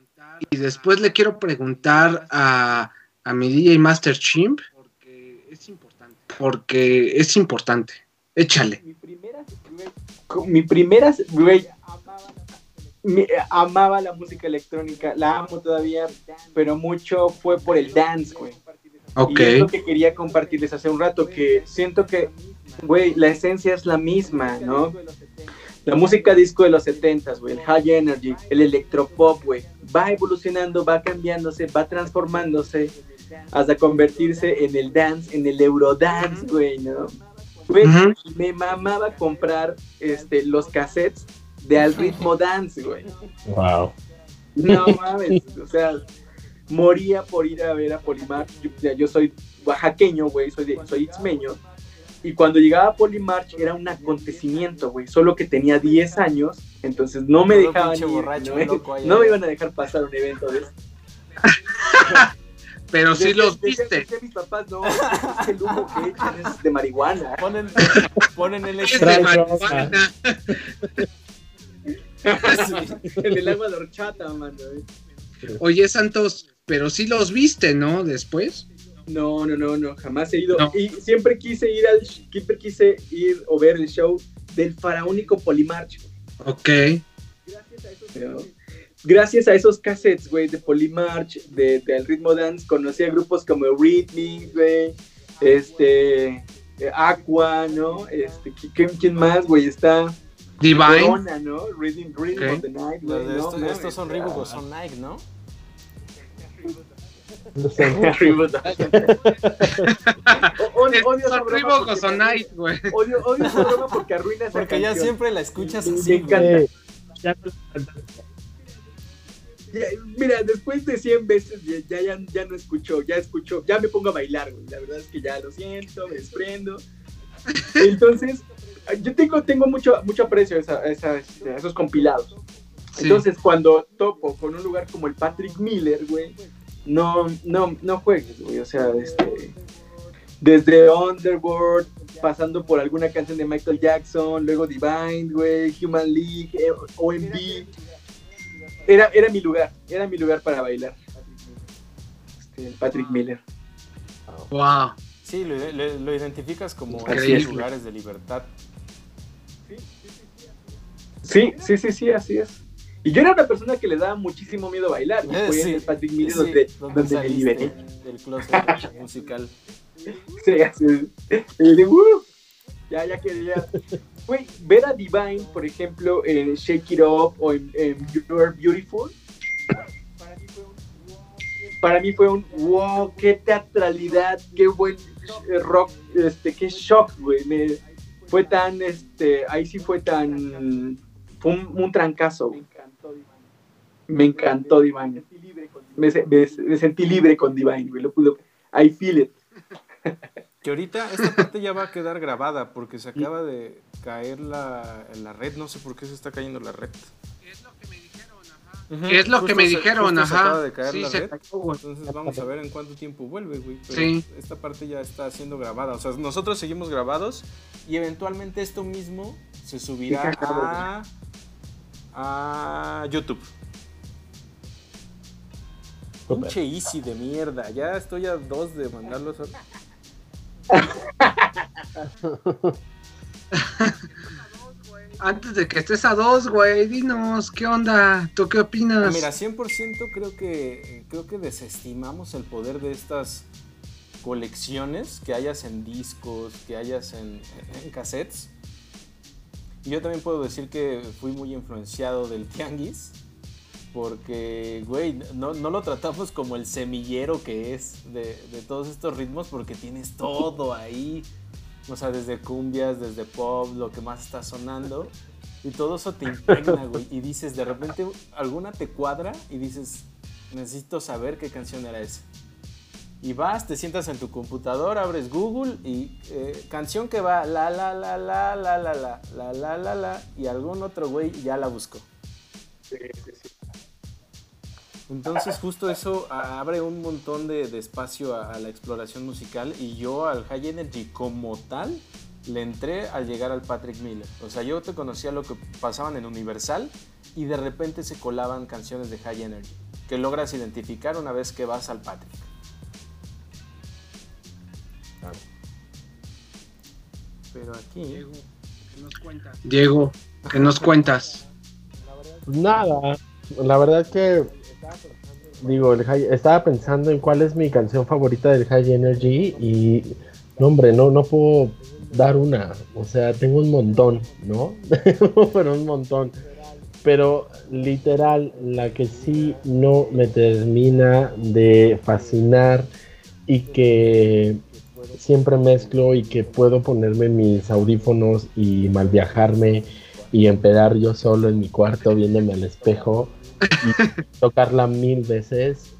y después le quiero preguntar a, a mi DJ Master Chimp porque es importante. Échale. Mi primera, mi primera, güey, amaba la música electrónica, la amo todavía, pero mucho fue por el dance, güey. Ok. Y es lo que quería compartirles hace un rato, que siento que, güey, la esencia es la misma, ¿no? La música disco de los 70s, güey, el high energy, el electropop, güey, va evolucionando, va cambiándose, va transformándose hasta convertirse en el dance, en el eurodance, güey, ¿no? Güey, Ujú. me mamaba comprar este, los cassettes de Al Ritmo Dance, güey. Wow. No mames, o sea, moría por ir a ver a Polimarch. Yo, yo soy oaxaqueño, güey, soy, de- soy itzmeño. Y cuando llegaba a Polimarch era un acontecimiento, güey, solo que tenía 10 años, entonces no me Todo dejaban ir, borracho, no, me- loco no me iban a dejar pasar un evento de esto. Pero sí los viste. mis papás, no, es el humo que echan es de marihuana. Ponen, ponen el Es de marihuana. En el agua de horchata, mano. eh. Oye, Santos, pero sí los viste, ¿no? Después. No, no, no, no, jamás he ido. No. Y siempre quise ir al, siempre quise ir o ver el show del faraónico Polimarch. Ok. gracias a esos cassettes, güey, de Polymarch, de, del ritmo dance, conocí a grupos como Rhythmic, güey, este, Aqua, ¿no? Este, ¿quién, más, güey? Está... Divine. Corona, ¿no? Rhythm, Rhythm of the Night, ¿no? estos, No, estos son Reebok o son Nike, ¿no? No sé. Reebok. Odio- Son broma Reebok o porque son me- Nike, güey. Odio, odio esa broma porque arruina esa Porque ya canción. siempre la escuchas Me así, encanta. güey. Eh, ya no- Ya, mira, después de 100 veces ya, ya, ya, ya no escucho, ya escucho, ya me pongo a bailar, güey. La verdad es que ya lo siento, me desprendo. Entonces, yo tengo, tengo mucho, mucho aprecio a, esa- a esa- este, a esos compilados. Sí. Entonces, cuando topo con un lugar como el Patrick Miller, güey, no, no, no juegues, güey. O sea, este, desde Underworld, pasando por alguna canción de Michael Jackson, luego Divine, güey, Human League, eh, OMB. Era, era mi lugar, era mi lugar para bailar. Este, el Patrick Miller. Wow. Sí, lo, lo- lo identificas como esos lugares de libertad. Sí, sí, sí, sí, así es. Y yo era una persona que le daba muchísimo miedo bailar. Fue en Sí. el Patrick Miller Sí, donde, donde donde me liberé. del closet musical. Sí, así es. Y de, "Uh", ya, ya quería. Güey, ver a Divine, por ejemplo, en Shake It Up o en, en You're Beautiful, para mí fue un wow, qué teatralidad, qué buen eh, rock, este, qué shock, güey. Me, fue tan, este, ahí sí fue tan, fue un, un trancazo. Me encantó Divine. Me, se- me- me sentí libre con Divine, güey. Lo pude, I feel it. Que ahorita esta parte ya va a quedar grabada porque se acaba de caer la, la red. No sé por qué se está cayendo la red. Es lo que justo me se- dijeron, justo se ajá. acaba de caer Sí, la se red. cayó. Entonces vamos a ver en cuánto tiempo vuelve, güey. Pero Sí. esta parte ya está siendo grabada. O sea, nosotros seguimos grabados y eventualmente esto mismo se subirá a, a YouTube. Pinche easy de mierda. Ya estoy a dos de mandarlo solo. Antes de que estés a dos, güey, dinos, ¿qué onda? ¿Tú qué opinas? Mira, 100% creo que creo que desestimamos el poder de estas colecciones que hayas en discos, que hayas en, en cassettes. Yo también puedo decir que fui muy influenciado del tianguis, porque, güey, no, no lo tratamos como el semillero que es de, de todos estos ritmos, porque tienes todo ahí. O sea, desde cumbias, desde pop, lo que más está sonando. Y todo eso te impregna, güey. Y dices, de repente, alguna te cuadra y dices, necesito saber qué canción era esa. Y vas, te sientas en tu computadora, abres Google y eh, canción que va la la la la la la la la la la la y algún otro güey ya la buscó. Entonces justo eso abre un montón de, de espacio a, a la exploración musical y yo al High Energy como tal le entré al llegar al Patrick Miller. O sea, yo te conocía lo que pasaban en Universal y de repente se colaban canciones de High Energy que logras identificar una vez que vas al Patrick. Pero aquí... Diego, ¿qué nos cuentas? Diego, ¿qué nos cuentas? Nada, la verdad es que digo, el high- estaba pensando en cuál es mi canción favorita del High Energy y no hombre, no, no puedo dar una, o sea, tengo un montón, ¿no? Pero un montón. Pero literal, la que sí no me termina de fascinar y que siempre mezclo y que puedo ponerme mis audífonos y mal viajarme y empedar yo solo en mi cuarto viéndome al espejo y tocarla mil veces.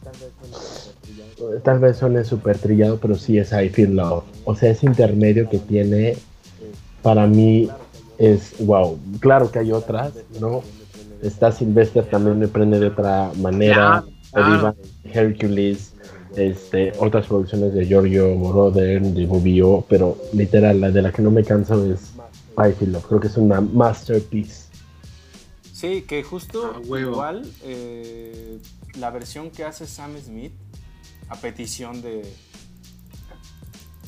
Tal vez suene súper trillado, pero sí es I Feel Love. O sea, ese intermedio que tiene para mí es wow. Claro que hay otras, ¿no? Está Sylvester también me prende de otra manera. Claro, Hercules, este, otras producciones de Giorgio Moroder, de Bobio, pero literal, la de la que no me canso es I Feel Love. Creo que es una masterpiece. Sí, que justo Ah, igual eh, la versión que hace Sam Smith a petición de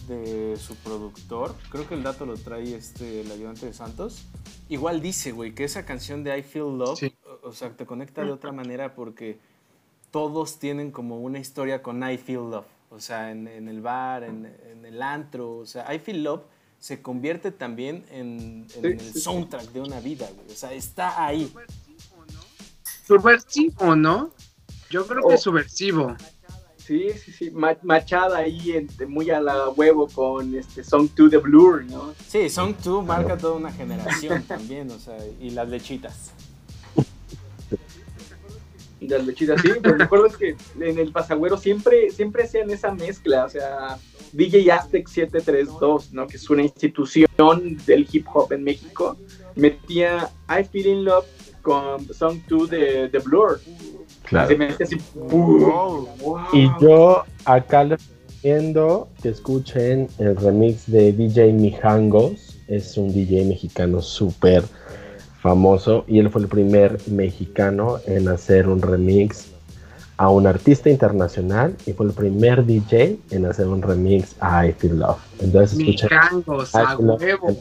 de su productor, creo que el dato lo trae este el ayudante de Santos. Igual dice, güey, que esa canción de I Feel Love Sí. o sea, te conecta de otra manera porque todos tienen como una historia con I Feel Love. O sea, en, el bar, en, el antro. O sea, I Feel Love se convierte también en, el soundtrack de una vida, güey. O sea, está ahí. Subversivo, ¿no? Yo creo que es subversivo. Sí, sí, sí, machada ahí muy a la huevo con este Song 2 de Blur, ¿no? Sí, Song 2 marca toda una generación también, o sea, y las lechitas. Y las lechitas, sí, pero recuerdo que en el Pasagüero siempre, siempre hacían esa mezcla, o sea, DJ Aztec 732, ¿no? Que es una institución del hip hop en México, metía I Feel in Love con Song 2 de, de Blur. Claro. Y yo acá les recomiendo que escuchen el remix de DJ Mijangos. Es un DJ mexicano súper famoso y él fue el primer mexicano en hacer un remix a un artista internacional y fue el primer DJ en hacer un remix a I Feel Love. Entonces escuchen Mijangos, a huevo.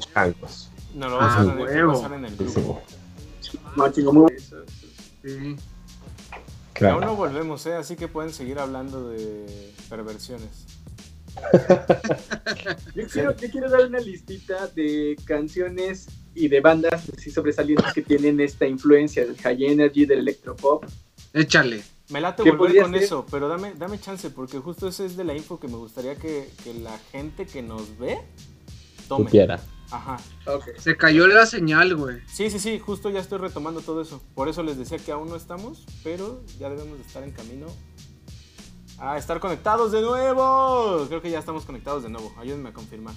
No lo vas a, pasar en el grupo. Sí. Aún no volvemos, ¿eh? así que pueden seguir hablando de perversiones. Yo, quiero, quiero dar una listita de canciones y de bandas así sobresalientes que tienen esta influencia del high energy, del electropop. Échale. Me late volver con eso, pero dame, dame chance, porque justo eso es de la info que me gustaría que, que la gente que nos ve tome. Supiera. Ajá. Se cayó la señal, güey. Sí, sí, sí, justo ya estoy retomando todo eso. Por eso les decía que aún no estamos, pero ya debemos de estar en camino a estar conectados de nuevo. Creo que ya estamos conectados de nuevo. Ayúdenme a confirmar.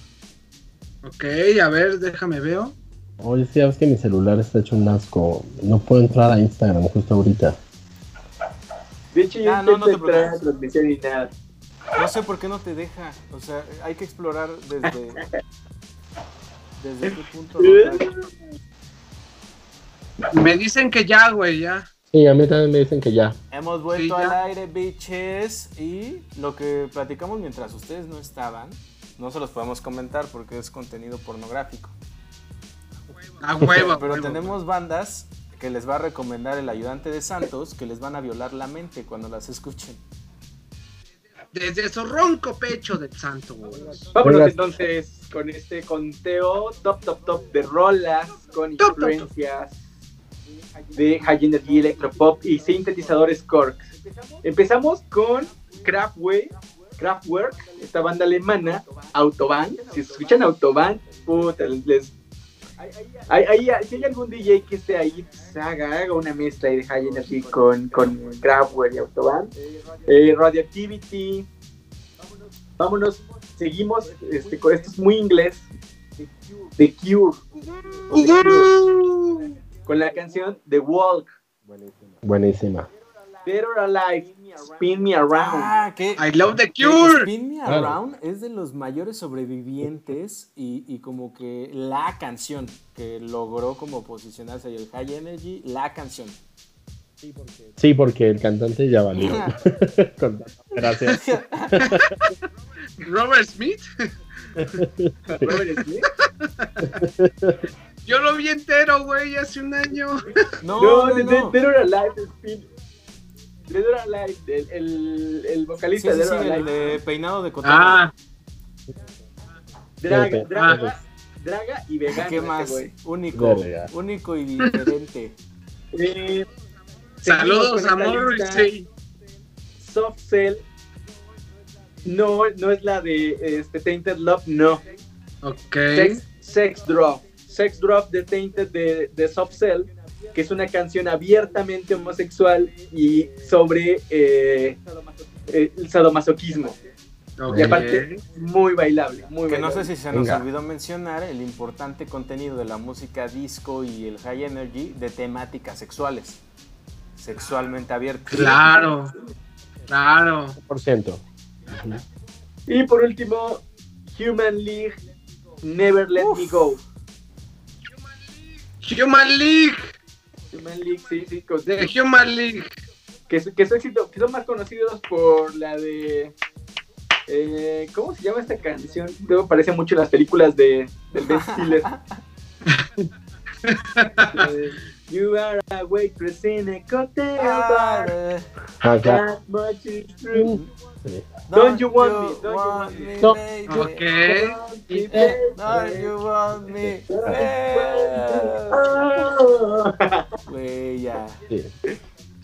Ok, a ver, déjame veo. Oye, sí, es que mi celular está hecho un asco. No puedo entrar a Instagram justo ahorita. De hecho, yo ah, no, no te entrar a transmisión ni nada. No sé por qué no te deja. O sea, hay que explorar desde ¿Desde qué punto? Me dicen que ya, güey, ya. Sí, a mí también me dicen que ya. Hemos vuelto al aire, bitches. Y lo que platicamos mientras ustedes no estaban, no se los podemos comentar porque es contenido pornográfico. A huevo. Pero tenemos bandas que les va a recomendar el ayudante de Santos que les van a violar la mente cuando las escuchen desde su ronco pecho del santo. Vámonos entonces con este conteo top, top, top de rolas con influencias de High Energy Electropop y sintetizadores Korg. Empezamos con Kraftwerk, Kraftwerk, esta banda alemana, Autobahn. Si escuchan Autobahn, puta, les Ahí, si hay algún DJ que esté ahí, pues, haga, una mezcla de High Energy con, con y Autobahn. Eh, Radioactivity. Vámonos, seguimos. Este, esto es muy inglés. The Cure. Con la canción The Walk. Buenísima. Dead or Alive, Spin Me Around. Ah, I love the cure. Spin Me Around es de los mayores sobrevivientes y, y, como que la canción que logró como posicionarse ahí el High Energy, la canción. Sí, porque, el cantante ya valió. Gracias. Robert Smith. Robert Smith. Yo lo vi entero, güey, hace un año. No, no, no, no. Dead or Alive, Spin Dead or Alive, el, el, el vocalista de sí, sí, el de peinado de cotón. Ah. Draga, draga, draga y vegano. ¿Qué más? Único, único y diferente. Eh, Saludos, amor. Sí. Soft Cell. No, no es la de este, Tainted Love, no. Ok. Sex, Sex Drop. Sex Drop de Tainted de, de Soft Cell que es una canción abiertamente homosexual y sobre eh, el sadomasoquismo. Y aparte, muy bailable. Muy que no sé si se nos olvidó mencionar el importante contenido de la música disco y el high energy de temáticas sexuales. Sexualmente abiertas. Claro, claro. Por ciento. Y por último, Human League, Never Let Me Go. Human League. Human League, sí, sí. de Human League. Que, que, son, que son más conocidos por la de. Eh, ¿Cómo se llama esta canción? Luego parece mucho en las películas de, del Ben Stiller. You are a waitress in a cocktail bar. eh, Ah, claro. That much is true. Don't you want me, don't you want me. No. baby? Ok. Don't you want me? Güey, ya.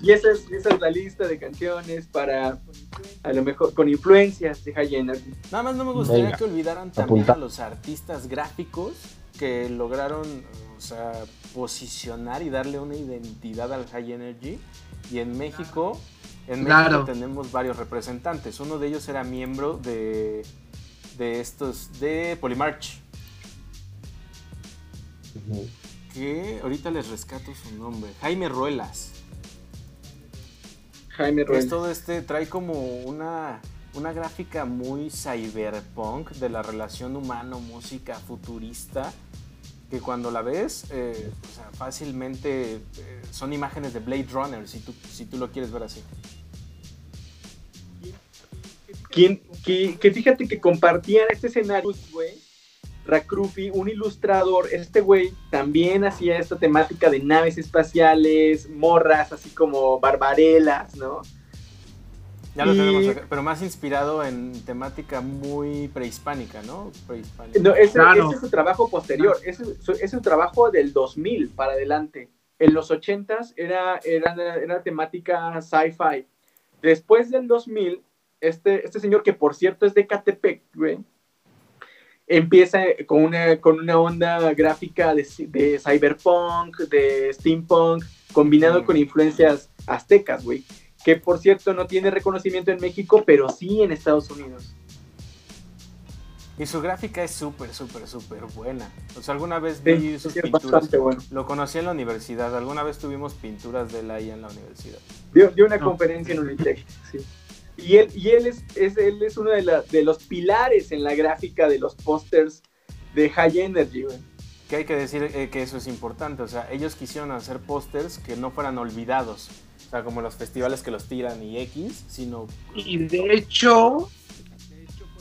Y esa es, esa es la lista de canciones para, a lo mejor, con influencias de High Energy. Nada más no me gustaría Venga, que olvidaran también apunta. a los artistas gráficos que lograron, o sea, posicionar y darle una identidad al High Energy. Y en México, en Claro. México tenemos varios representantes. Uno de ellos era miembro de, de estos, de Polymarch. Que ahorita les rescato su nombre. Jaime Ruelas. Jaime Es Ruiz. todo este, trae como una, una gráfica muy cyberpunk de la relación humano-música futurista, que cuando la ves, eh, o sea, fácilmente eh, son imágenes de Blade Runner, si tú, si tú lo quieres ver así. Quien, que, que fíjate que compartían este escenario, güey. Rakrufi, un ilustrador, este güey también hacía esta temática de naves espaciales, morras, así como barbarelas, ¿no? Ya lo Y- tenemos acá, pero más inspirado en temática muy prehispánica, ¿no? Prehispánica. No, ese, Claro. ese es su trabajo posterior, ese es su, es su trabajo del 2000 para adelante. En los 80s era, era, era temática sci-fi. Después del 2000, este, este señor, que por cierto es de Catepec, güey, empieza con una, con una onda gráfica de, de cyberpunk, de steampunk, combinado Mm. con influencias aztecas, güey. Que por cierto no tiene reconocimiento en México, pero sí en Estados Unidos. Y su gráfica es súper, súper, súper buena. O sea, alguna vez vi sus sí, es pinturas. bueno. Lo conocí en la universidad. Alguna vez tuvimos pinturas de él ahí en la universidad. Dio, dio una No. conferencia en Unitec, sí. Y él, y él, es, es- él es uno de, la- de los pilares en la gráfica de los pósters de High Energy, güey. Que hay que decir eh, que eso es importante. O sea, ellos quisieron hacer pósters que no fueran olvidados. O sea, como los festivales que los tiran y X, sino Y de hecho,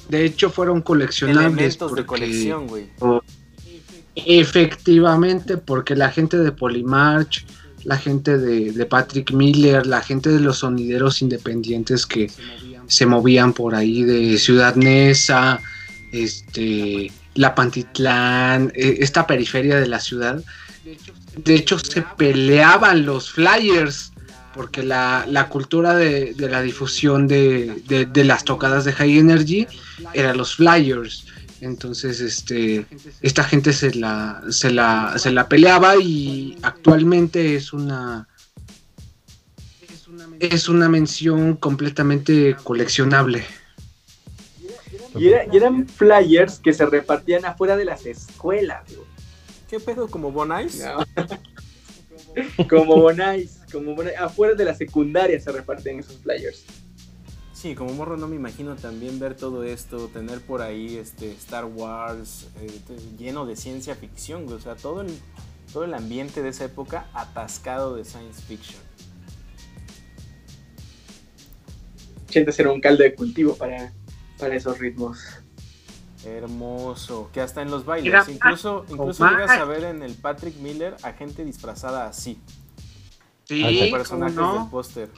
de hecho fueron coleccionables elementos porque de colección, güey. efectivamente porque la gente de Polymarch, la gente de, de Patrick Miller, la gente de los sonideros independientes que se movían por ahí de Ciudad Neza, este, La Pantitlán, eh, esta periferia de la ciudad. De hecho, se peleaban los flyers porque la, la cultura de, de la difusión de, de- de las tocadas de High Energy era los flyers. Entonces, este, esta gente se la, se la, se la peleaba y actualmente es una es una mención completamente coleccionable. Y, era- y eran flyers que se repartían afuera de las escuelas. ¿Qué pedo? ¿Como Bonais? No. como Bonais, como Bonais, afuera de la secundaria se repartían esos flyers. Sí, como morro no me imagino también ver todo esto, tener por ahí este Star Wars eh, lleno de ciencia ficción. O sea, todo el, todo el ambiente de esa época atascado de science fiction. 80 era un caldo de cultivo para, para esos ritmos. Hermoso. Que hasta en los bailes. Era incluso incluso llegas a ver en el Patrick Miller a gente disfrazada así. Sí, de ¿cómo personajes del no? póster.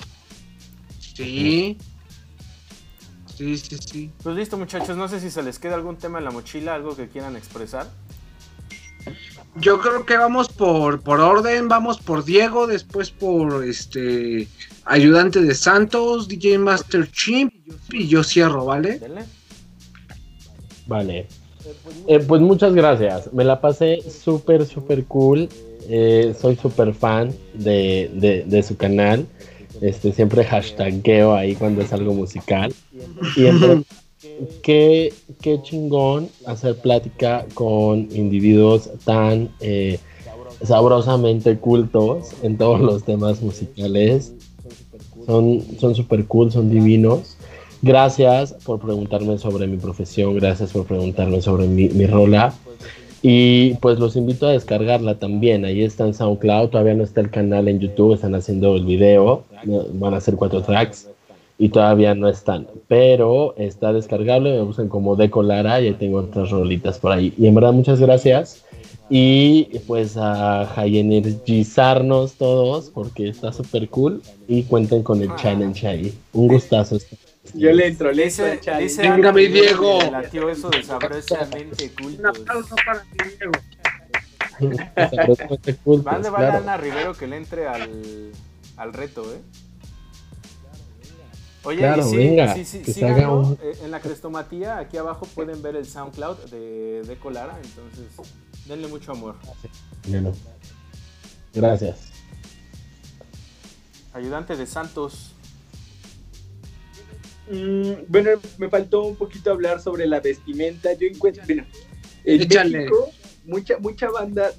Sí. Sí, sí, sí. Pues listo, muchachos. No sé si se les queda algún tema en la mochila, algo que quieran expresar. Yo creo que vamos por, por orden, vamos por Diego, después por este ayudante de Santos, DJ Master Chimp y yo cierro, ¿vale? Vale. Eh, pues muchas gracias. Me la pasé súper, súper cool. Eh, soy súper fan de, de- de su canal. Este, siempre hashtagueo ahí cuando es algo musical. Verdad, qué, qué chingón hacer plática con individuos tan eh, sabrosamente cultos en todos los temas musicales. Son son súper cool, son divinos. Gracias por preguntarme sobre mi profesión, gracias por preguntarme sobre mi, mi rola. Y pues los invito a descargarla también. Ahí está en SoundCloud, todavía no está el canal en YouTube, están haciendo el video, van a ser cuatro tracks y todavía no están. Pero está descargable, me buscan como Deco Lara y ahí tengo otras rolitas por ahí. Y en verdad muchas gracias. y pues a energizarnos todos porque está súper cool y cuenten con el challenge ahí. Un gustazo. Yo le entro, le entro Dice, challenge. Venga, mi Diego. eso Un aplauso para ti, Diego. Cultos, Vale, vale a Rivero que le entre al, al reto, ¿eh? Oye, Claro, y sí, venga, sí, sí, que haga un- eh, en la crestomatía, aquí abajo pueden ver el SoundCloud de, de Colara, entonces denle mucho amor. Bueno, Gracias. Ayudante de Santos. Mm, bueno, me faltó un poquito hablar sobre la vestimenta. Yo encuentro, bueno, en Échale. México, mucha, mucha banda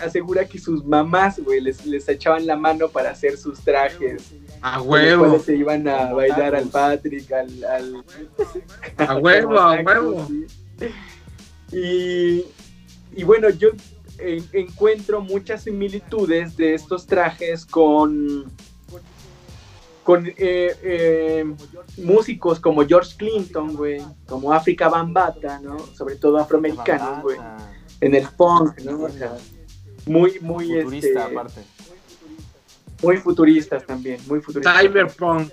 asegura que sus mamás, güey, les, les echaban la mano para hacer sus trajes. A huevo. se iban a bailar al. Patrick, al... al A huevo, a huevo. Y, y bueno, yo en- encuentro muchas similitudes de estos trajes con con eh, eh, músicos como George Clinton, güey, como África Bambata, ¿no? Sobre todo afroamericanos, güey, en el punk, ¿no? O sea, muy, muy, Futurista, este, aparte. Muy futuristas también, muy futuristas. Cyberpunk.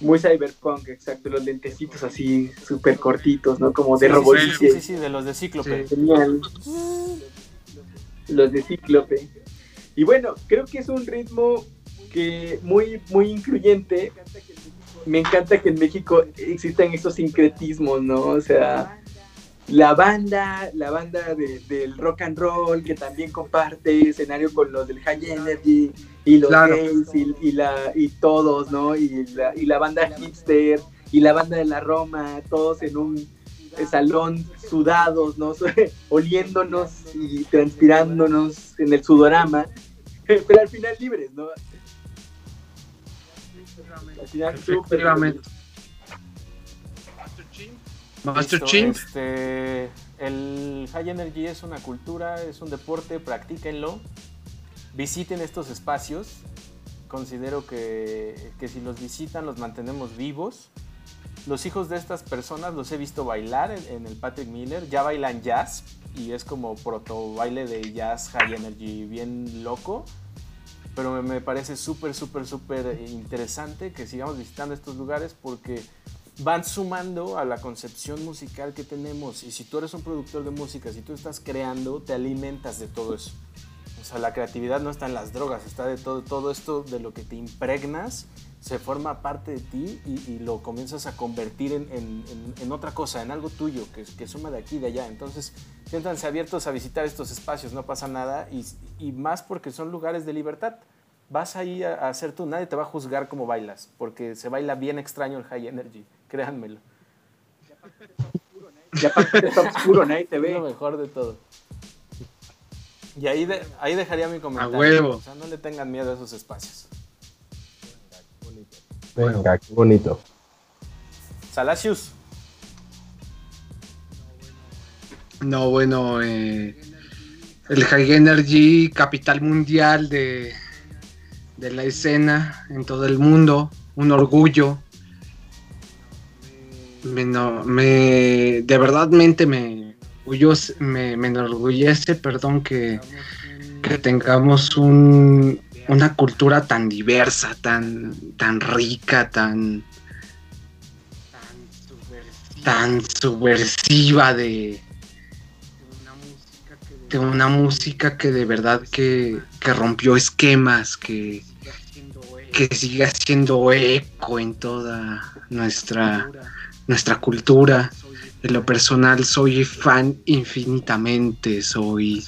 Muy cyberpunk, exacto, los lentecitos así súper cortitos, ¿no? Como de Sí, sí, robot. sí, sí, sí, sí, de los de Cíclope. Genial. Los de Cíclope. Y bueno, creo que es un ritmo que muy, muy incluyente. Me encanta que en México existan estos sincretismos, ¿no? O sea, la banda, la banda de- del rock and roll que también comparte escenario con los del High Energy y los Claro. gays y, y la, y todos, ¿no? Y la, y la banda hipster y la banda de la Roma, todos en un salón sudados, ¿no? Oliéndonos y transpirándonos en el sudorama, pero al final libres, ¿no? Al final. Master Listo, Chimp. Este, el High Energy es una cultura, es un deporte, practíquenlo. Visiten estos espacios. Considero que, que si los visitan los mantenemos vivos. Los hijos de estas personas los he visto bailar en, el Patrick Miller. Ya bailan jazz y es como proto baile de jazz High Energy bien loco. Pero me, me parece súper, súper, súper interesante que sigamos visitando estos lugares porque van sumando a la concepción musical que tenemos. Y si tú eres un productor de música, si tú estás creando, te alimentas de todo eso. O sea, la creatividad no está en las drogas, está de todo, todo esto de lo que te impregnas, se forma parte de ti y, y lo comienzas a convertir en, en- en- en otra cosa, en algo tuyo, que, que suma de aquí y de allá. Entonces, siéntanse abiertos a visitar estos espacios, no pasa nada, y, y más porque son lugares de libertad. Vas ahí a, a hacer tú, nadie te va a juzgar cómo bailas, porque se baila bien extraño el high energy, créanmelo. Ya aparte está oscuro, nadie te Es lo ve. mejor de todo. Y ahí, de- ahí dejaría mi comentario. huevo. O sea, no le tengan miedo a esos espacios. Venga, qué bonito. Salacius. No, bueno, eh, el High Energy, capital mundial de, de la escena en todo el mundo, un orgullo. Me, no- me- de verdad mente me, me, me enorgullece, perdón, que, que tengamos un, una cultura tan diversa, tan, tan rica, tan, tan subversiva de, de una música que de verdad que, que rompió esquemas, que, que sigue haciendo eco en toda nuestra, nuestra cultura. En lo personal soy fan infinitamente, soy,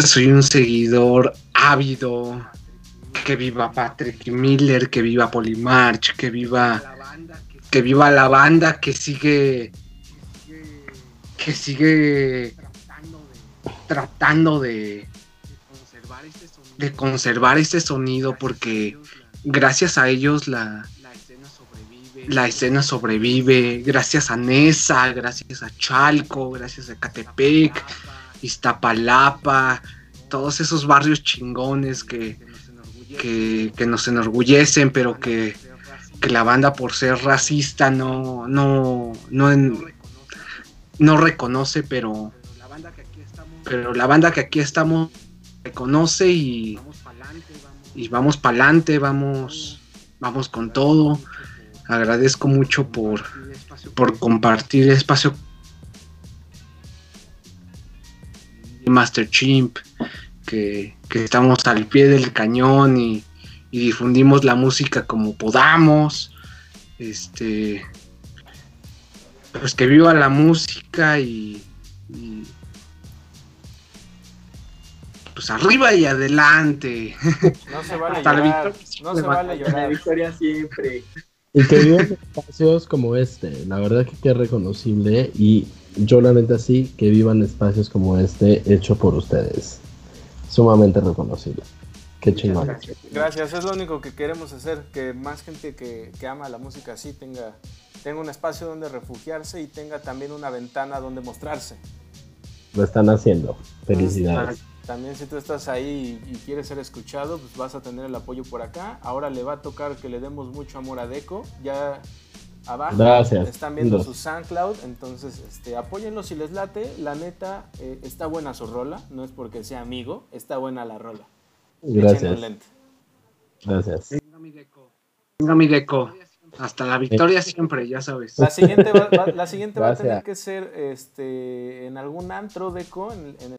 soy un seguidor ávido. Que viva Patrick Miller, que viva Polymarch, que viva, que viva la banda que sigue, que sigue tratando de, de conservar este sonido porque gracias a ellos la, la escena sobrevive, gracias a Nesa, gracias a Chalco, gracias a Catepec, Iztapalapa, todos esos barrios chingones que, que, nos enorgullecen, pero que, que la banda por ser racista no, no, no, no reconoce, pero pero la banda que aquí estamos reconoce y y vamos para adelante, vamos, vamos con todo. Agradezco mucho por, por compartir el espacio Master Chimp, que, estamos al pie del cañón y, difundimos la música como podamos. Este, pues que viva la música y pues arriba y adelante. No se vale llorar, no se vale llorar. La victoria siempre. Y que vivan espacios como este, la verdad que es reconocible y yo la neta sí, que vivan espacios como este hecho por ustedes. Sumamente reconocible. Qué chingón. Gracias. es lo único que queremos hacer, que más gente que, que ama la música así tenga, tenga un espacio donde refugiarse y tenga también una ventana donde mostrarse. Lo están haciendo. Felicidades. También si tú estás ahí y, quieres ser escuchado, pues vas a tener el apoyo por acá. Ahora le va a tocar que le demos mucho amor a Deco. Ya abajo están viendo su SoundCloud, entonces este, apóyenlo si les late. La neta, eh, está buena su rola, no es porque sea amigo, está buena la rola. Gracias. Gracias. Venga mi Deco. Venga mi Deco. Hasta la victoria siempre, ya sabes. La siguiente va, la siguiente va a tener que ser este, en algún antro Deco, en, en